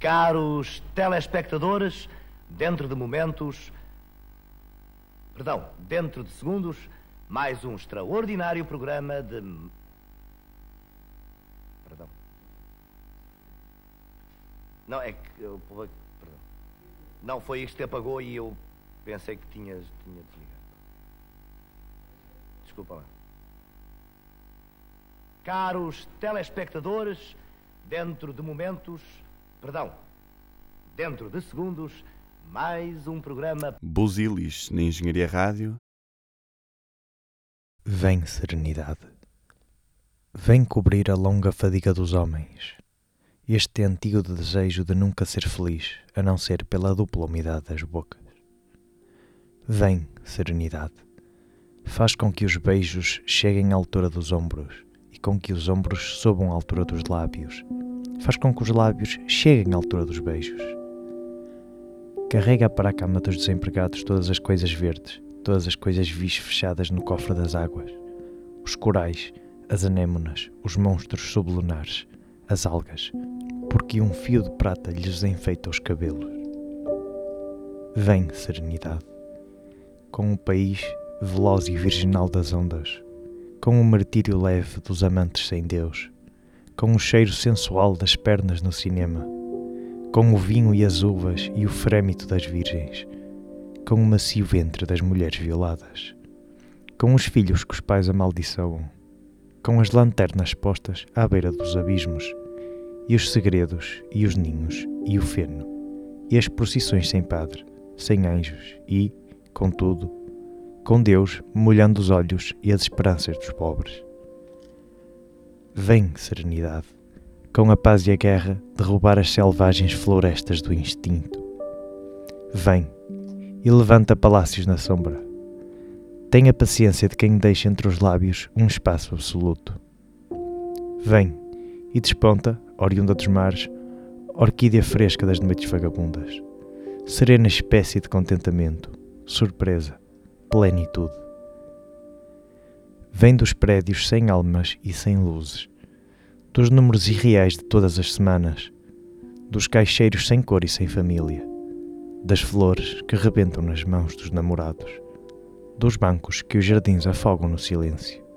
Caros telespectadores, dentro de momentos, perdão, dentro de segundos, mais um extraordinário programa de. Perdão. Não, é que. Eu, perdão. Não, foi isto que apagou e eu pensei que tinhas, tinha desligado. Desculpa lá. Caros telespectadores, dentro de momentos, perdão, dentro de segundos, mais um programa. Buzilis na Engenharia Rádio. Vem serenidade. Vem cobrir a longa fadiga dos homens. Este antigo desejo de nunca ser feliz, a não ser pela dupla umidade das bocas. Vem, serenidade. Faz com que os beijos cheguem à altura dos ombros e com que os ombros subam à altura dos lábios. Faz com que os lábios cheguem à altura dos beijos. Carrega para a cama dos desempregados todas as coisas verdes, todas as coisas vis fechadas no cofre das águas. Os corais, as anêmonas, os monstros sublunares, as algas, porque um fio de prata lhes enfeita os cabelos. Vem, serenidade, com o país veloz e virginal das ondas, com o martírio leve dos amantes sem Deus, com o cheiro sensual das pernas no cinema, com o vinho e as uvas e o frêmito das virgens, com o macio ventre das mulheres violadas, com os filhos que os pais amaldiçoam, com as lanternas postas à beira dos abismos, e os segredos, e os ninhos, e o feno, e as procissões sem padre, sem anjos, e, contudo, com Deus molhando os olhos e as esperanças dos pobres. Vem, serenidade, com a paz e a guerra derrubar as selvagens florestas do instinto. Vem e levanta palácios na sombra. Tenha paciência de quem deixa entre os lábios um espaço absoluto. Vem e desponta, oriunda dos mares, orquídea fresca das noites vagabundas, serena espécie de contentamento, surpresa, plenitude. Vem dos prédios sem almas e sem luzes, dos números irreais de todas as semanas, dos caixeiros sem cor e sem família, das flores que rebentam nas mãos dos namorados, dos bancos que os jardins afogam no silêncio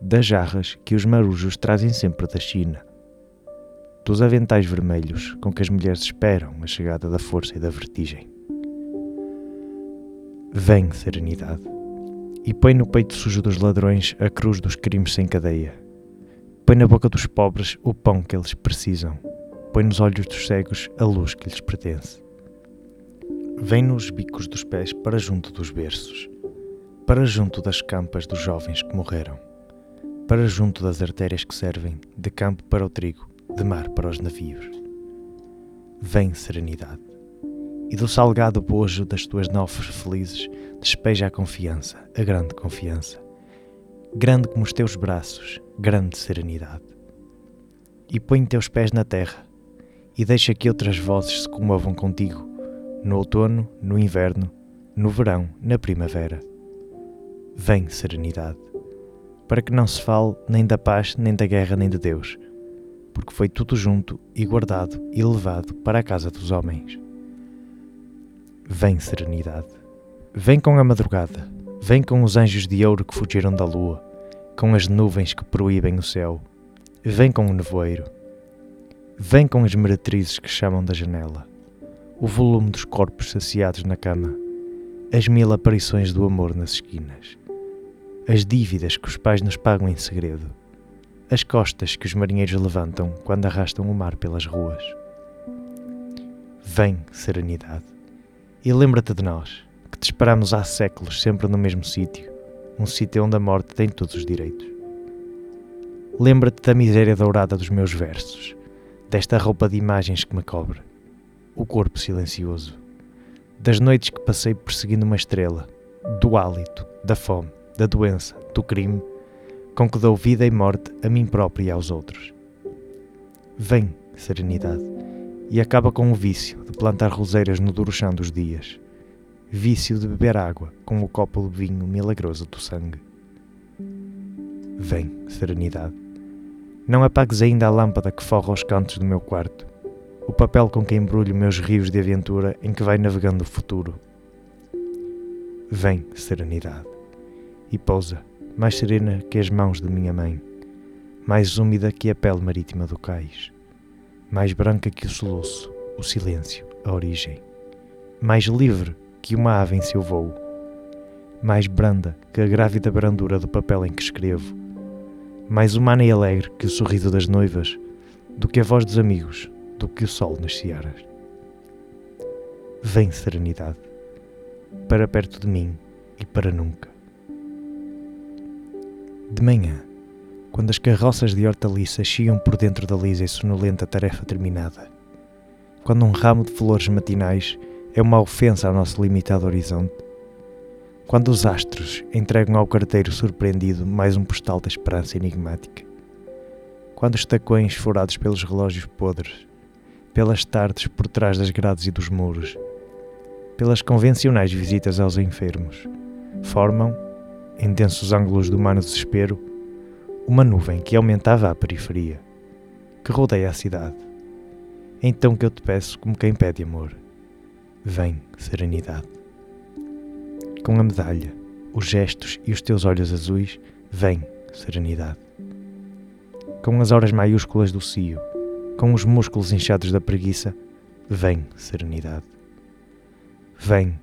das jarras que os marujos trazem sempre da China, dos aventais vermelhos com que as mulheres esperam a chegada da força e da vertigem. Vem, serenidade, e põe no peito sujo dos ladrões a cruz dos crimes sem cadeia. Põe na boca dos pobres o pão que eles precisam. Põe nos olhos dos cegos a luz que lhes pertence. Vem nos bicos dos pés para junto dos berços, para junto das campas dos jovens que morreram para junto das artérias que servem de campo para o trigo, de mar para os navios. Vem serenidade, e do salgado bojo das tuas nofres felizes despeja a confiança, a grande confiança, grande como os teus braços, grande serenidade. E põe teus pés na terra, e deixa que outras vozes se comovam contigo, no outono, no inverno, no verão, na primavera. Vem serenidade para que não se fale nem da paz, nem da guerra, nem de Deus, porque foi tudo junto e guardado e levado para a casa dos homens. Vem, serenidade, vem com a madrugada, vem com os anjos de ouro que fugiram da lua, com as nuvens que proíbem o céu, vem com o nevoeiro, vem com as meretrizes que chamam da janela, o volume dos corpos saciados na cama, as mil aparições do amor nas esquinas. As dívidas que os pais nos pagam em segredo, as costas que os marinheiros levantam quando arrastam o mar pelas ruas. Vem, serenidade, e lembra-te de nós, que te esperamos há séculos sempre no mesmo sítio, um sítio onde a morte tem todos os direitos. Lembra-te da miséria dourada dos meus versos, desta roupa de imagens que me cobre, o corpo silencioso, das noites que passei perseguindo uma estrela, do hálito, da fome, da doença, do crime, com que dou vida e morte a mim próprio e aos outros. Vem, serenidade, e acaba com o vício de plantar roseiras no duro chão dos dias, vício de beber água com o copo de vinho milagroso do sangue. Vem, serenidade, não apagues ainda a lâmpada que forra os cantos do meu quarto. o papel com que embrulho meus rios de aventura em que vai navegando o futuro. Vem, serenidade, e pousa, mais serena que as mãos de minha mãe, mais úmida que a pele marítima do cais, mais branca que o soluço, o silêncio, a origem, mais livre que uma ave em seu voo, mais branda que a grávida brandura do papel em que escrevo, mais humana e alegre que o sorriso das noivas, do que a voz dos amigos, do que o sol nas searas. Vem, serenidade, para perto de mim e para nunca. De manhã, quando as carroças de hortaliça chiam por dentro da lisa e sonolenta tarefa terminada, quando um ramo de flores matinais é uma ofensa ao nosso limitado horizonte, quando os astros entregam ao carteiro surpreendido mais um postal da esperança enigmática, quando os tacões furados pelos relógios podres, pelas tardes por trás das grades e dos muros, pelas convencionais visitas aos enfermos, formam, em densos ângulos do humano desespero, uma nuvem que aumentava a periferia, que rodeia a cidade. Então que eu te peço como quem pede amor. Vem, serenidade. Com a medalha, os gestos e os teus olhos azuis, vem, serenidade. Com as horas maiúsculas do cio, com os músculos inchados da preguiça, vem, serenidade. Vem,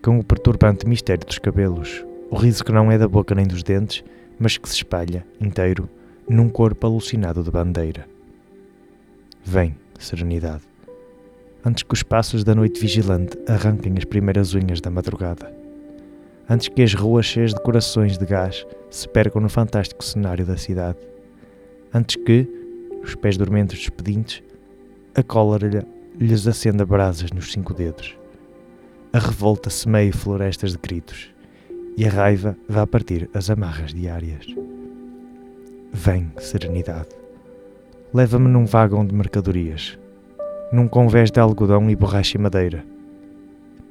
com o perturbante mistério dos cabelos, o riso que não é da boca nem dos dentes, mas que se espalha, inteiro, num corpo alucinado de bandeira. Vem, serenidade, antes que os passos da noite vigilante arranquem as primeiras unhas da madrugada, antes que as ruas cheias de corações de gás se percam no fantástico cenário da cidade, antes que, os pés dormentes dos pedintes, a cólera lhes acenda brasas nos cinco dedos. A revolta semeia florestas de gritos e a raiva vá partir as amarras diárias. Vem, serenidade. Leva-me num vagão de mercadorias, num convés de algodão e borracha e madeira,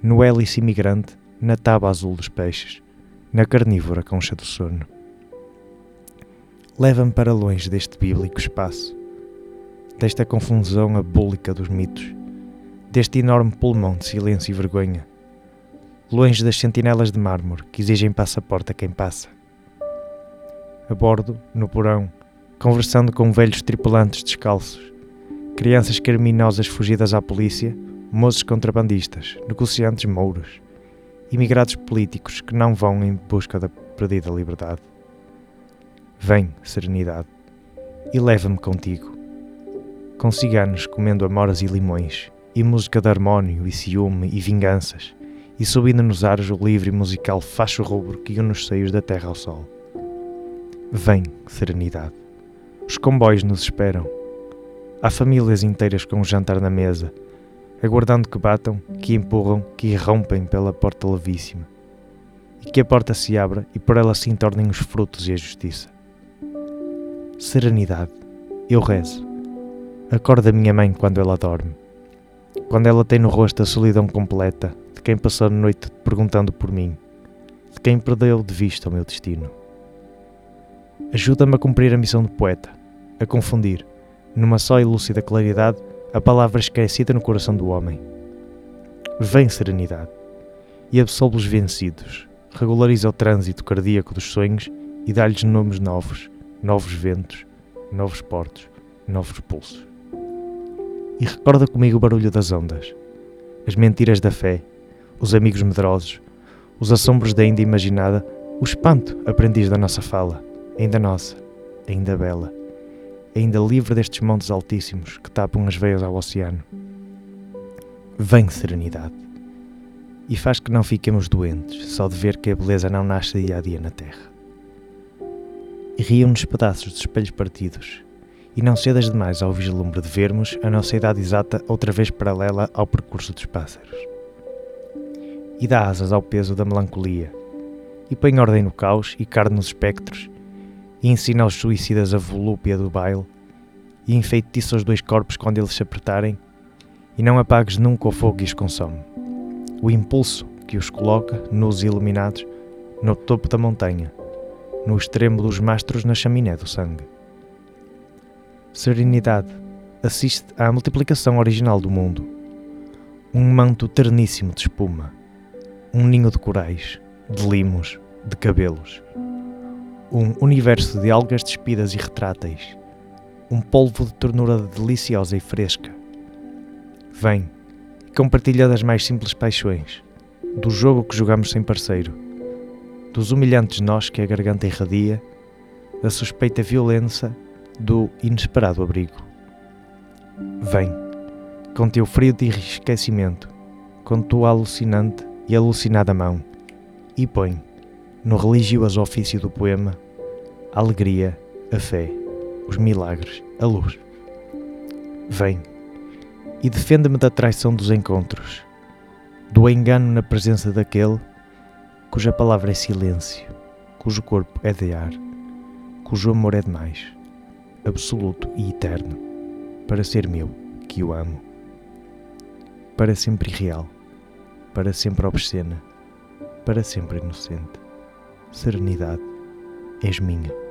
no hélice imigrante, na tábua azul dos peixes, na carnívora concha do sono. Leva-me para longe deste bíblico espaço, desta confusão abúlica dos mitos, deste enorme pulmão de silêncio e vergonha, longe das sentinelas de mármore que exigem passaporte a quem passa. A bordo, no porão, conversando com velhos tripulantes descalços, crianças criminosas fugidas à polícia, moços contrabandistas, negociantes mouros, imigrados políticos que não vão em busca da perdida liberdade. Vem, serenidade, e leva-me contigo. Com ciganos comendo amoras e limões, e música de harmónio e ciúme e vinganças, e subindo nos ares o livre e musical facho rubro que une os seios da terra ao sol. Vem, serenidade. Os comboios nos esperam. Há famílias inteiras com o jantar na mesa, aguardando que batam, que empurram, que irrompem pela porta levíssima. E que a porta se abra e por ela se entornem os frutos e a justiça. Serenidade. Eu rezo. Acorda minha mãe quando ela dorme. Quando ela tem no rosto a solidão completa de quem passou a noite perguntando por mim, de quem perdeu de vista o meu destino. Ajuda-me a cumprir a missão de poeta, a confundir, numa só e lúcida claridade, a palavra esquecida no coração do homem. Vem serenidade e absolve os vencidos, regulariza o trânsito cardíaco dos sonhos e dá-lhes nomes novos, novos ventos, novos portos, novos pulsos. E recorda comigo o barulho das ondas, as mentiras da fé, os amigos medrosos, os assombros da ainda imaginada, o espanto aprendiz da nossa fala, ainda nossa, ainda bela, ainda livre destes montes altíssimos que tapam as veias ao oceano. Vem serenidade e faz que não fiquemos doentes só de ver que a beleza não nasce dia a dia na terra. E riam-nos pedaços de espelhos partidos, e não cedas demais ao vislumbre de vermos a nossa idade exata outra vez paralela ao percurso dos pássaros. E dá asas ao peso da melancolia, e põe ordem no caos e carne nos espectros, e ensina aos suicidas a volúpia do baile, e enfeitiça os dois corpos quando eles se apertarem, e não apagues nunca o fogo que os consome. O impulso que os coloca, nus e iluminados, no topo da montanha, no extremo dos mastros na chaminé do sangue. Serenidade, assiste à multiplicação original do mundo. Um manto terníssimo de espuma, um ninho de corais, de limos, de cabelos, um universo de algas despidas e retráteis, um polvo de ternura deliciosa e fresca. Vem e compartilha das mais simples paixões, do jogo que jogamos sem parceiro, dos humilhantes nós que a garganta irradia, da suspeita violência, do inesperado abrigo. Vem, com teu frio de esquecimento, com tua alucinante e alucinada mão, e põe, no religioso ofício do poema, a alegria, a fé, os milagres, a luz. Vem e defenda-me da traição dos encontros, do engano na presença daquele cuja palavra é silêncio, cujo corpo é de ar, cujo amor é demais, absoluto e eterno, para ser meu, que o amo, para sempre irreal, para sempre obscena, para sempre inocente. Serenidade, és minha.